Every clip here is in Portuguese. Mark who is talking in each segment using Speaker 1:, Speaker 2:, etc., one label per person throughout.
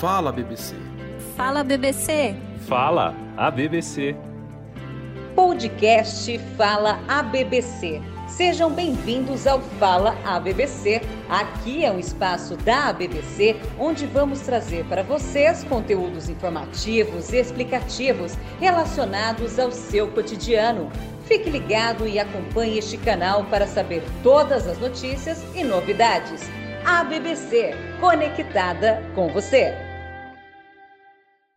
Speaker 1: Fala BBC.
Speaker 2: Fala BBC.
Speaker 3: Fala a BBC.
Speaker 4: Podcast Fala a BBC. Sejam bem-vindos ao Fala a BBC. Aqui é um espaço da BBC onde vamos trazer para vocês conteúdos informativos e explicativos relacionados ao seu cotidiano. Fique ligado e acompanhe este canal para saber todas as notícias e novidades. A BBC, conectada com você.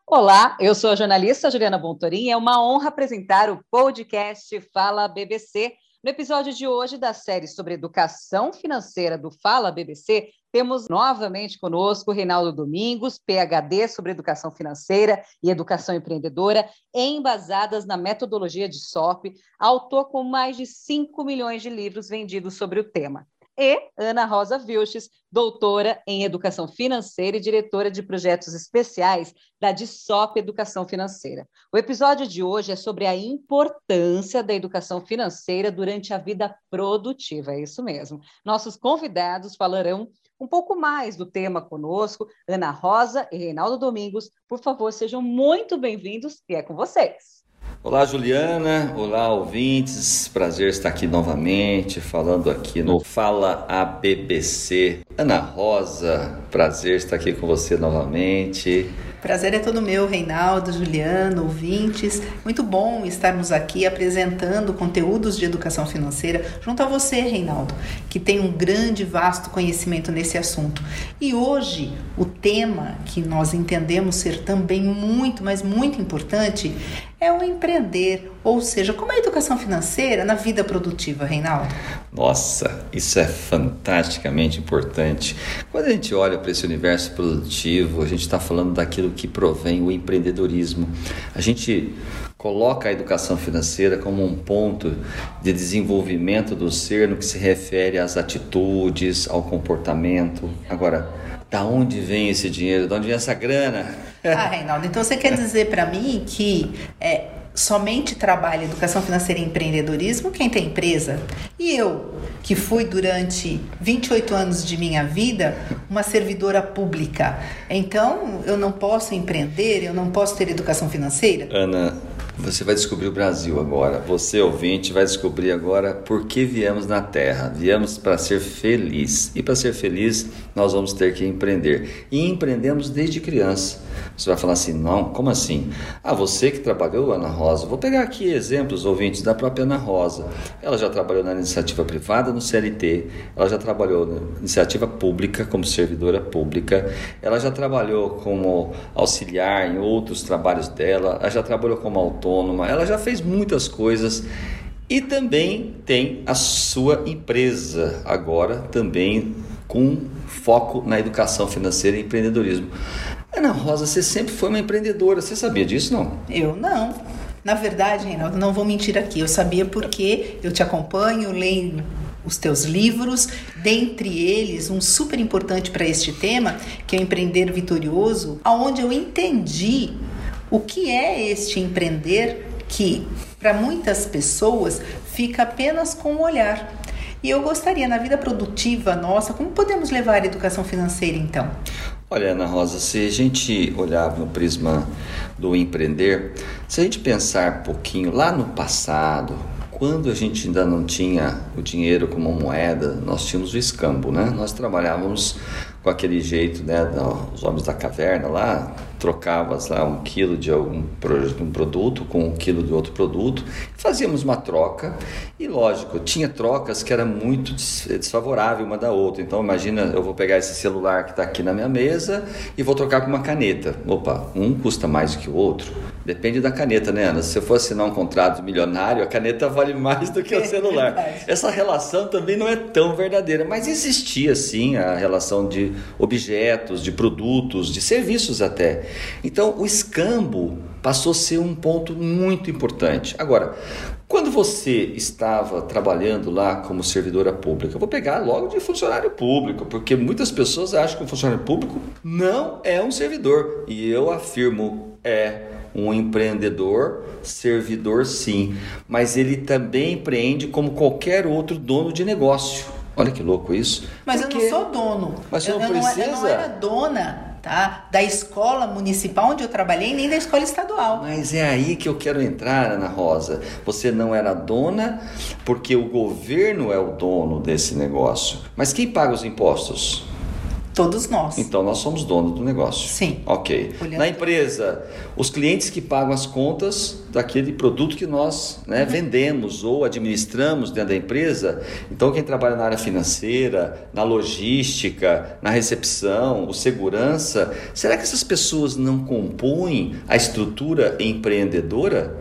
Speaker 4: Olá, eu sou a jornalista Juliana Bontorim. É uma honra apresentar o podcast Fala BBC. No episódio de hoje da série sobre educação financeira do Fala BBC, temos novamente conosco Reinaldo Domingos, PhD sobre educação financeira e educação empreendedora, embasadas na metodologia de SOP, autor com mais de 5 milhões de livros vendidos sobre o tema e Ana Rosa Vilches, doutora em Educação Financeira e diretora de projetos especiais da DISOP Educação Financeira. O episódio de hoje é sobre a importância da educação financeira durante a vida produtiva, é isso mesmo. Nossos convidados falarão um pouco mais do tema conosco, Ana Rosa e Reinaldo Domingos. Por favor, sejam muito bem-vindos e é com vocês.
Speaker 5: Olá, Juliana. Olá, ouvintes. Prazer estar aqui novamente, falando aqui no Fala a BBC. Ana Rosa, prazer estar aqui com você novamente.
Speaker 6: Prazer é todo meu, Reinaldo, Juliano, ouvintes. Muito bom estarmos aqui apresentando conteúdos de educação financeira junto a você, Reinaldo, que tem um grande, vasto conhecimento nesse assunto. E hoje, o tema que nós entendemos ser também muito, mas muito importante é o empreender, ou seja, como é a educação financeira na vida produtiva, Reinaldo?
Speaker 5: Nossa, isso é fantasticamente importante. Quando a gente olha para esse universo produtivo, a gente está falando daquilo que provém o empreendedorismo. A gente coloca a educação financeira como um ponto de desenvolvimento do ser no que se refere às atitudes, ao comportamento. Agora, da onde vem esse dinheiro? De onde vem essa grana?
Speaker 6: Ah, Reinaldo, então você quer dizer para mim que é, somente trabalha educação financeira e empreendedorismo quem tem empresa? E eu, que fui durante 28 anos de minha vida uma servidora pública, então eu não posso empreender, eu não posso ter educação financeira?
Speaker 5: Ana, você vai descobrir o Brasil agora. Você, ouvinte, vai descobrir agora por que viemos na Terra. Viemos para ser feliz. E para ser feliz, nós vamos ter que empreender. E empreendemos desde criança. Você vai falar assim: não, como assim? Ah, você que trabalhou, Ana Rosa. Vou pegar aqui exemplos, ouvintes, da própria Ana Rosa. Ela já trabalhou na iniciativa privada, no CLT. Ela já trabalhou na iniciativa pública, como servidora pública. Ela já trabalhou como auxiliar em outros trabalhos dela. Ela já trabalhou como autônoma. Ela já fez muitas coisas. E também tem a sua empresa, agora também com foco na educação financeira e empreendedorismo. Ana Rosa, você sempre foi uma empreendedora, você sabia disso, não?
Speaker 6: Eu não. Na verdade, Reinaldo, não vou mentir aqui. Eu sabia porque eu te acompanho, leio os teus livros, dentre eles um super importante para este tema, que é o Empreender Vitorioso, aonde eu entendi o que é este empreender que para muitas pessoas fica apenas com o olhar. E eu gostaria, na vida produtiva nossa, como podemos levar a educação financeira então?
Speaker 5: Olha, Ana Rosa, se a gente olhar no prisma do empreender, se a gente pensar um pouquinho lá no passado, quando a gente ainda não tinha o dinheiro como moeda, nós tínhamos o escambo, né? Nós trabalhávamos com aquele jeito, né? Os homens da caverna lá, trocavas lá um quilo de algum um produto com um quilo de outro produto, fazíamos uma troca e lógico, tinha trocas que era muito desfavorável uma da outra. Então imagina, eu vou pegar esse celular que está aqui na minha mesa e vou trocar por uma caneta. Opa, um custa mais do que o outro. Depende da caneta, né, Ana? Se eu for assinar um contrato milionário, a caneta vale mais do que o celular. Essa relação também não é tão verdadeira, mas existia sim a relação de objetos, de produtos, de serviços até. Então, o escambo passou a ser um ponto muito importante. Agora, quando você estava trabalhando lá como servidora pública, vou pegar logo de funcionário público, porque muitas pessoas acham que o funcionário público não é um servidor. E eu afirmo, é um empreendedor, servidor sim, mas ele também empreende como qualquer outro dono de negócio. Olha que louco isso.
Speaker 6: Mas Porque... eu não sou dono.
Speaker 5: Mas você
Speaker 6: eu,
Speaker 5: não precisa.
Speaker 6: Eu não, eu não era dona tá? Da escola municipal onde eu trabalhei, nem da escola estadual.
Speaker 5: Mas é aí que eu quero entrar, Ana Rosa. Você não era dona porque o governo é o dono desse negócio. Mas quem paga os impostos?
Speaker 6: Todos nós.
Speaker 5: Então nós somos donos do negócio.
Speaker 6: Sim.
Speaker 5: Ok.
Speaker 6: Olhando-
Speaker 5: Na empresa, os clientes que pagam as contas daquele produto que nós
Speaker 6: Uhum.
Speaker 5: né, vendemos ou administramos dentro da empresa. Então quem trabalha na área financeira, na logística, na recepção, o segurança, será que essas pessoas não compõem a estrutura empreendedora?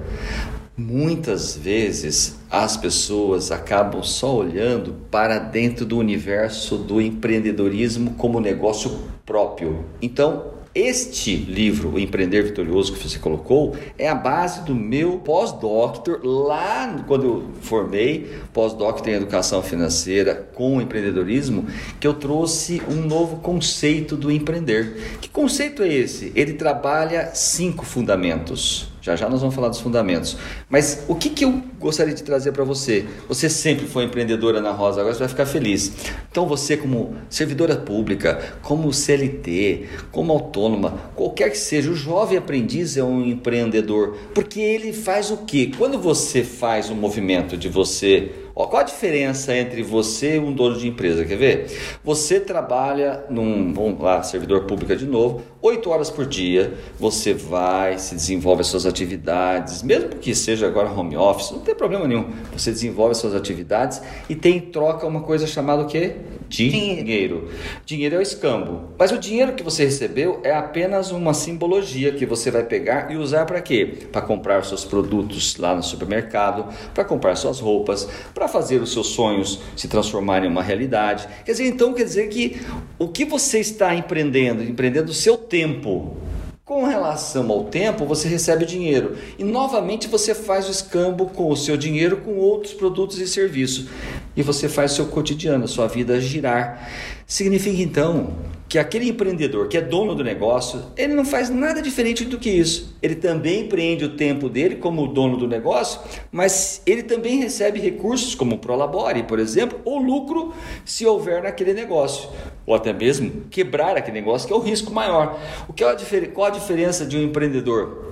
Speaker 5: Muitas vezes as pessoas acabam só olhando para dentro do universo do empreendedorismo como negócio próprio. Então, este livro, O Empreender Vitorioso, que você colocou, é a base do meu pós-doctor lá quando eu formei, pós-doctor em educação financeira com empreendedorismo, que eu trouxe um novo conceito do empreender. Que conceito é esse? Ele trabalha cinco fundamentos. Já já nós vamos falar dos fundamentos. Mas o que, que eu gostaria de trazer para você? Você sempre foi empreendedora na Rosa, agora você vai ficar feliz. Então você como servidora pública, como CLT, como autônoma, qualquer que seja, o jovem aprendiz é um empreendedor, porque ele faz o quê? Quando você faz um movimento de você Ó, qual a diferença entre você e um dono de empresa? Quer ver? Você trabalha num, vamos lá, servidor público de novo, oito horas por dia, você vai, se desenvolve as suas atividades, mesmo que seja agora home office, não tem problema nenhum. Você desenvolve as suas atividades e tem em troca uma coisa chamada o quê?
Speaker 6: Dinheiro.
Speaker 5: Dinheiro. É o escambo. Mas o dinheiro que você recebeu é apenas uma simbologia que você vai pegar e usar para quê? Para comprar seus produtos lá no supermercado, para comprar suas roupas, para fazer os seus sonhos se transformarem em uma realidade. Quer dizer, então quer dizer que o que você está empreendendo, empreendendo o seu tempo, com relação ao tempo, você recebe dinheiro e novamente você faz o escambo com o seu dinheiro com outros produtos e serviços e você faz o seu cotidiano, a sua vida girar. Significa então que aquele empreendedor que é dono do negócio, ele não faz nada diferente do que isso. Ele também empreende o tempo dele como dono do negócio, mas ele também recebe recursos como o Prolabore, por exemplo, ou lucro se houver naquele negócio, ou até mesmo quebrar aquele negócio, que é o risco maior. O que é a qual a diferença de um empreendedor?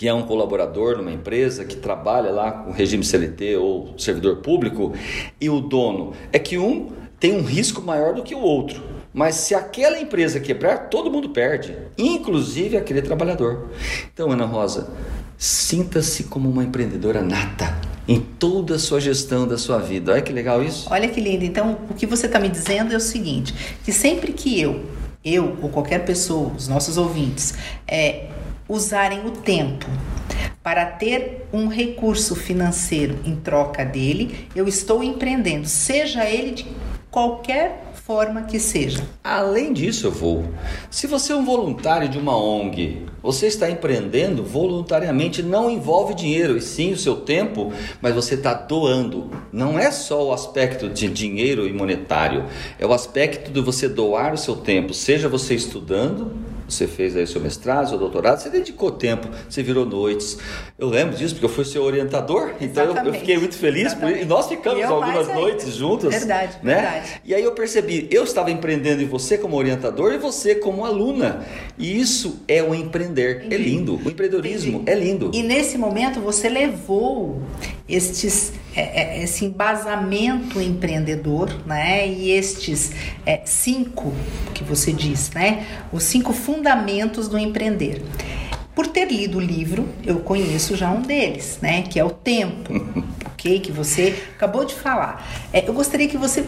Speaker 5: Que é um colaborador numa empresa que trabalha lá com regime CLT ou servidor público e o dono é que um tem um risco maior do que o outro. Mas se aquela empresa quebrar, todo mundo perde, inclusive aquele trabalhador. Então, Ana Rosa, sinta-se como uma empreendedora nata em toda a sua gestão da sua vida. Olha que legal isso.
Speaker 6: Olha que lindo. Então, o que você está me dizendo é o seguinte: que sempre que eu, eu ou qualquer pessoa, os nossos ouvintes, é, usarem o tempo para ter um recurso financeiro em troca dele, eu estou empreendendo, seja ele de qualquer forma que seja.
Speaker 5: Além disso, eu vou. Se você é um voluntário de uma ONG, você está empreendendo voluntariamente, não envolve dinheiro, e sim o seu tempo, mas você está doando. Não é só o aspecto de dinheiro e monetário, é o aspecto de você doar o seu tempo, seja você estudando, você fez aí seu mestrado, seu doutorado, você dedicou tempo, você virou noites. Eu lembro disso porque eu fui seu orientador, então eu- eu, fiquei muito feliz por, e nós ficamos
Speaker 6: E
Speaker 5: algumas
Speaker 6: ainda.
Speaker 5: noites juntas.
Speaker 6: Verdade,
Speaker 5: né?
Speaker 6: verdade.
Speaker 5: E aí eu percebi, eu estava empreendendo em você como orientador e você como aluna. E isso é o empreender. É lindo. O empreendedorismo
Speaker 6: Entendi.
Speaker 5: é lindo.
Speaker 6: E nesse momento você levou estes, é, é, esse embasamento empreendedor, né? E estes é, cinco que você diz, né? Os cinco fundamentos do empreender. Por ter lido o livro, eu conheço já um deles, né? Que é o tempo, ok? Que você acabou de falar. É, eu gostaria que você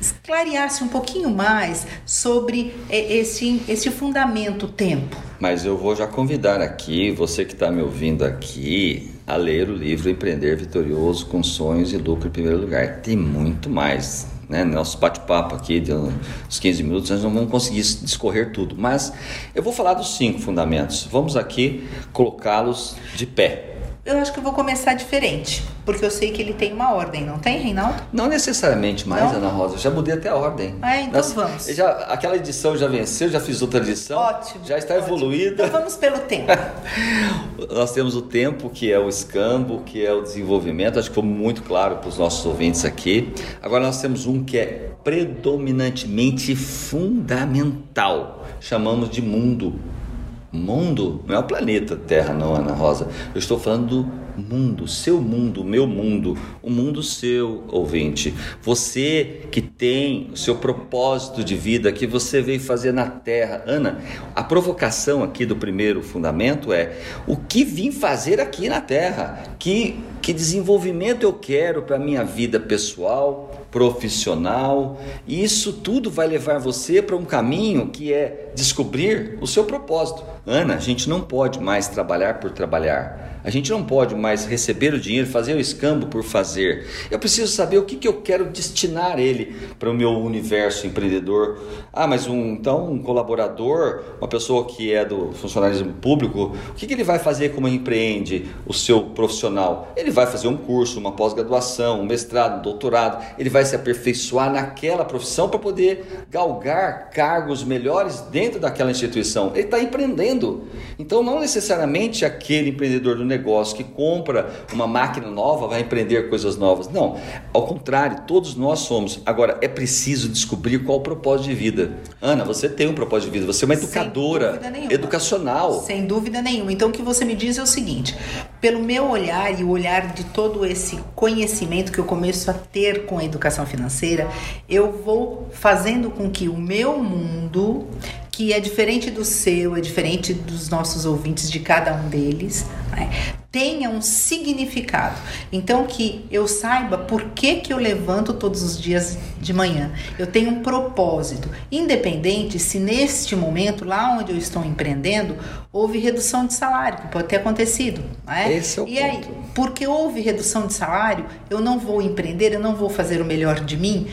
Speaker 6: esclareasse um pouquinho mais sobre é, esse, esse fundamento tempo.
Speaker 5: Mas eu vou já convidar aqui, você que está me ouvindo aqui, a ler o livro Empreender Vitorioso com Sonhos e Lucro em Primeiro Lugar. Tem muito mais. Né? Nosso bate-papo aqui de uns 15 minutos, nós não vamos conseguir discorrer tudo. Mas eu vou falar dos cinco fundamentos. Vamos aqui colocá-los de pé.
Speaker 6: Eu acho que eu vou começar diferente, porque eu sei que ele tem uma ordem, não tem, Reinaldo?
Speaker 5: Não necessariamente mais,
Speaker 6: Não?
Speaker 5: Ana Rosa. Eu já mudei até a ordem.
Speaker 6: Ah, então vamos.
Speaker 5: Já, aquela edição já venceu, já fiz outra edição.
Speaker 6: Ótimo.
Speaker 5: Já está
Speaker 6: ótimo.
Speaker 5: evoluída.
Speaker 6: Então vamos pelo tempo.
Speaker 5: Nós temos o tempo, que é o escambo, que é o desenvolvimento. Acho que foi muito claro para os nossos ouvintes aqui. Agora nós temos um que é predominantemente fundamental. Chamamos de mundo. Mundo não é o planeta Terra, não, Ana Rosa. Eu estou falando do mundo, seu mundo, meu mundo, o mundo seu, ouvinte. Você que tem o seu propósito de vida que você veio fazer na Terra. Ana, a provocação aqui do primeiro fundamento é o que vim fazer aqui na Terra? Que, que desenvolvimento eu quero para a minha vida pessoal, profissional. E isso tudo vai levar você para um caminho que é descobrir o seu propósito. Ana, a gente não pode mais trabalhar por trabalhar. A gente não pode mais receber o dinheiro, fazer o escambo por fazer. Eu preciso saber o que, que eu quero destinar ele para o meu universo empreendedor. Ah, mas um, então um colaborador, uma pessoa que é do funcionalismo público, o que, que ele vai fazer como empreende o seu profissional? Ele vai fazer um curso, uma pós-graduação, um mestrado, um doutorado. Ele vai se aperfeiçoar naquela profissão para poder galgar cargos melhores dentro daquela instituição. Ele está empreendendo. Então, não necessariamente aquele empreendedor do negócio que compra uma máquina nova vai empreender coisas novas. Não, ao contrário, todos nós somos. Agora, é preciso descobrir qual o propósito de vida. Ana, você tem um propósito de vida, você é uma educadora educacional.
Speaker 6: Sem dúvida nenhuma. Então, o que você me diz é o seguinte: pelo meu olhar e o olhar de todo esse conhecimento que eu começo a ter com a educação financeira, eu vou fazendo com que o meu mundo que é diferente do seu, é diferente dos nossos ouvintes, de cada um deles, né? Tenha um significado. Então que eu saiba por que, que eu levanto todos os dias de manhã. Eu tenho um propósito, independente se neste momento, lá onde eu estou empreendendo, houve redução de salário, que pode ter acontecido.
Speaker 5: Né? Esse é o
Speaker 6: e
Speaker 5: ponto.
Speaker 6: aí, porque houve redução de salário, eu não vou empreender, eu não vou fazer o melhor de mim,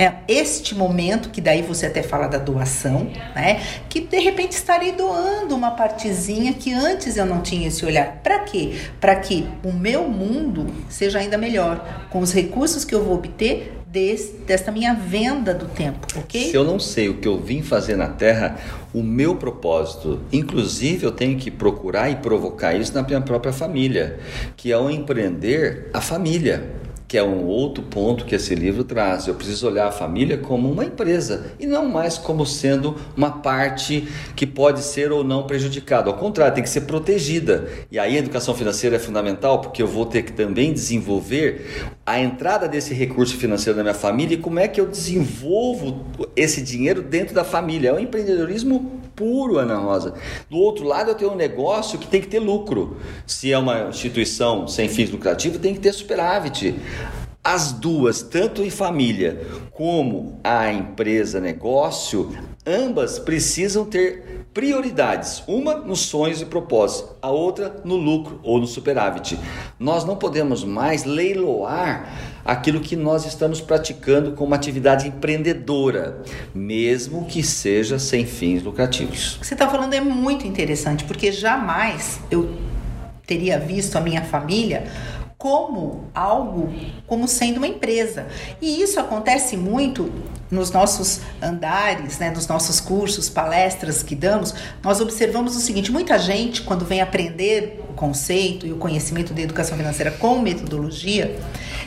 Speaker 6: é este momento, que daí você até fala da doação, né? Que de repente estarei doando uma partezinha que antes eu não tinha esse olhar. Para quê? Para que o meu mundo seja ainda melhor, com os recursos que eu vou obter desse, desta minha venda do tempo, ok?
Speaker 5: Se eu não sei o que eu vim fazer na Terra, o meu propósito, inclusive eu tenho que procurar e provocar isso na minha própria família, que é o empreender a família que é um outro ponto que esse livro traz. Eu preciso olhar a família como uma empresa e não mais como sendo uma parte que pode ser ou não prejudicada. Ao contrário, tem que ser protegida. E aí a educação financeira é fundamental porque eu vou ter que também desenvolver a entrada desse recurso financeiro na minha família e como é que eu desenvolvo esse dinheiro dentro da família. É um empreendedorismo puro, Ana Rosa. Do outro lado, eu tenho um negócio que tem que ter lucro. Se é uma instituição sem fins lucrativos, tem que ter superávit. As duas, tanto em família como a empresa negócio, ambas precisam ter prioridades. Uma nos sonhos e propósitos, a outra no lucro ou no superávit. Nós não podemos mais leiloar aquilo que nós estamos praticando como atividade empreendedora, mesmo que seja sem fins lucrativos.
Speaker 6: O que você está falando é muito interessante, porque jamais eu teria visto a minha família como algo, como sendo uma empresa. E isso acontece muito nos nossos andares, né, nos nossos cursos, palestras que damos, nós observamos o seguinte: muita gente, quando vem aprender o conceito e o conhecimento da educação financeira com metodologia,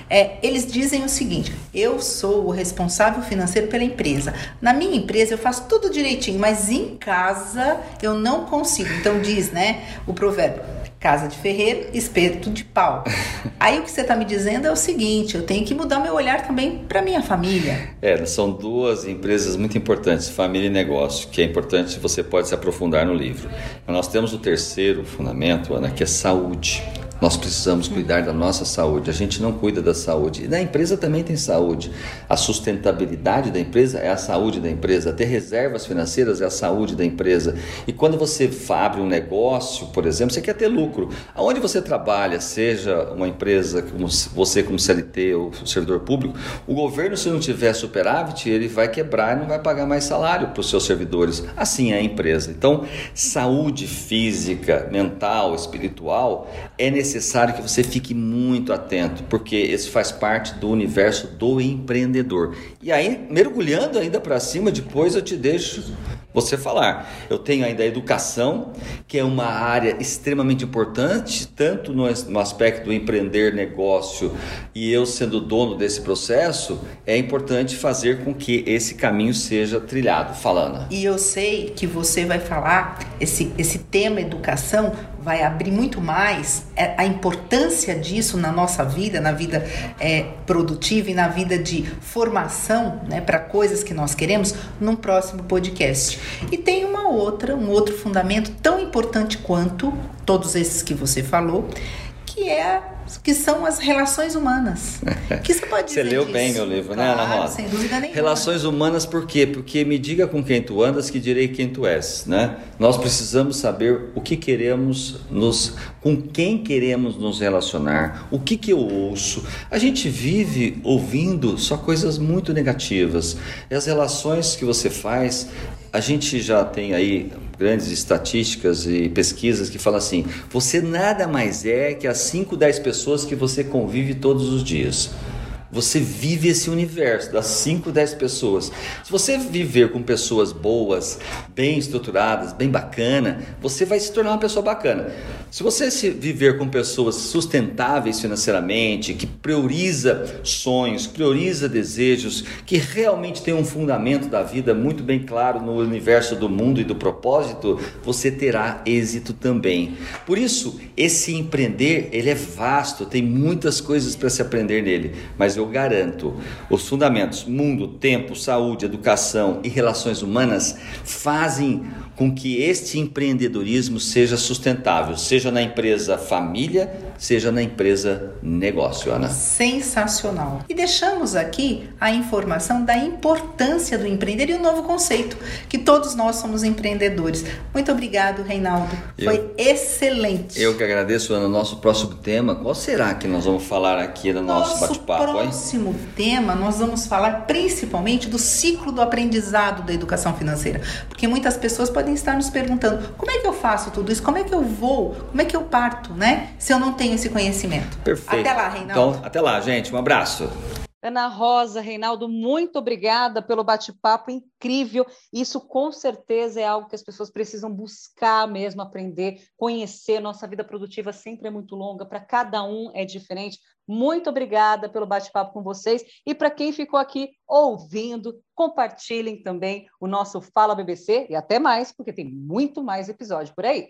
Speaker 6: é, eles dizem o seguinte: eu sou o responsável financeiro pela empresa. Na minha empresa eu faço tudo direitinho, mas em casa eu não consigo. Então diz, né, o provérbio casa de ferreiro, espeto de pau. Aí o que você está me dizendo é o seguinte: eu tenho que mudar meu olhar também para minha família.
Speaker 5: É, são duas empresas muito importantes, família e negócio, que é importante você pode se aprofundar no livro. Mas nós temos o terceiro fundamento, Ana, que é saúde. Nós precisamos cuidar da nossa saúde. A gente não cuida da saúde. E na empresa também tem saúde. A sustentabilidade da empresa é a saúde da empresa. Ter reservas financeiras é a saúde da empresa. E quando você abre um negócio, por exemplo, você quer ter lucro. Aonde você trabalha, seja uma empresa, como você como CLT ou servidor público, o governo, se não tiver superávit, ele vai quebrar e não vai pagar mais salário para os seus servidores. Assim é a empresa. Então, saúde física, mental, espiritual é necessário necessário que você fique muito atento, porque isso faz parte do universo do empreendedor. E aí, mergulhando ainda para cima, depois eu te deixo você falar. Eu tenho ainda a educação, que é uma área extremamente importante, tanto no, no aspecto do empreender negócio e eu sendo dono desse processo, é importante fazer com que esse caminho seja trilhado. Falando.
Speaker 6: E eu sei que você vai falar, esse, esse tema educação vai abrir muito mais é, a importância disso na nossa vida, na vida é, produtiva e na vida de formação né, para coisas que nós queremos, num próximo podcast. E tem uma outra, um outro fundamento tão importante quanto todos esses que você falou, que é que são as relações humanas. que você pode dizer
Speaker 5: Você leu
Speaker 6: disso?
Speaker 5: bem meu livro,
Speaker 6: claro,
Speaker 5: né, Ana Rosa?
Speaker 6: Sem dúvida nenhuma.
Speaker 5: Relações humanas por quê? Porque me diga com quem tu andas que direi quem tu és, né? Nós precisamos saber o que queremos nos com quem queremos nos relacionar, o que que eu ouço. A gente vive ouvindo só coisas muito negativas. E as relações que você faz, a gente já tem aí grandes estatísticas e pesquisas que falam assim: você nada mais é que as 5, 10 pessoas que você convive todos os dias. Você vive esse universo das 5, 10 pessoas. Se você viver com pessoas boas, bem estruturadas, bem bacana, você vai se tornar uma pessoa bacana. Se você se viver com pessoas sustentáveis financeiramente, que prioriza sonhos, prioriza desejos, que realmente tem um fundamento da vida muito bem claro no universo do mundo e do propósito, você terá êxito também. Por isso, esse empreender, ele é vasto, tem muitas coisas para se aprender nele, mas eu garanto, os fundamentos mundo, tempo, saúde, educação e relações humanas fazem com que este empreendedorismo seja sustentável, seja na empresa família, seja na empresa negócio, Ana.
Speaker 6: Sensacional. E deixamos aqui a informação da importância do empreender e o novo conceito, que todos nós somos empreendedores. Muito obrigado, Reinaldo. Foi
Speaker 5: Eu-
Speaker 6: excelente.
Speaker 5: Eu que agradeço, Ana. Nosso próximo tema, qual será que nós vamos falar aqui no nosso, bate-papo, hein?
Speaker 6: próximo tema, nós vamos falar principalmente do ciclo do aprendizado da educação financeira. Porque muitas pessoas podem estar nos perguntando: como é que eu faço tudo isso? Como é que eu vou? Como é que eu parto, né? Se eu não tenho esse conhecimento.
Speaker 5: Perfeito.
Speaker 6: Até lá, Reinaldo.
Speaker 5: Então, até lá, gente. Um abraço.
Speaker 4: Ana Rosa, Reinaldo, muito obrigada pelo bate-papo incrível. Isso com certeza é algo que as pessoas precisam buscar mesmo, aprender, conhecer. Nossa vida produtiva sempre é muito longa, para cada um é diferente. Muito obrigada pelo bate-papo com vocês. E para quem ficou aqui ouvindo, compartilhem também o nosso Fala BBC e até mais, porque tem muito mais episódio por aí.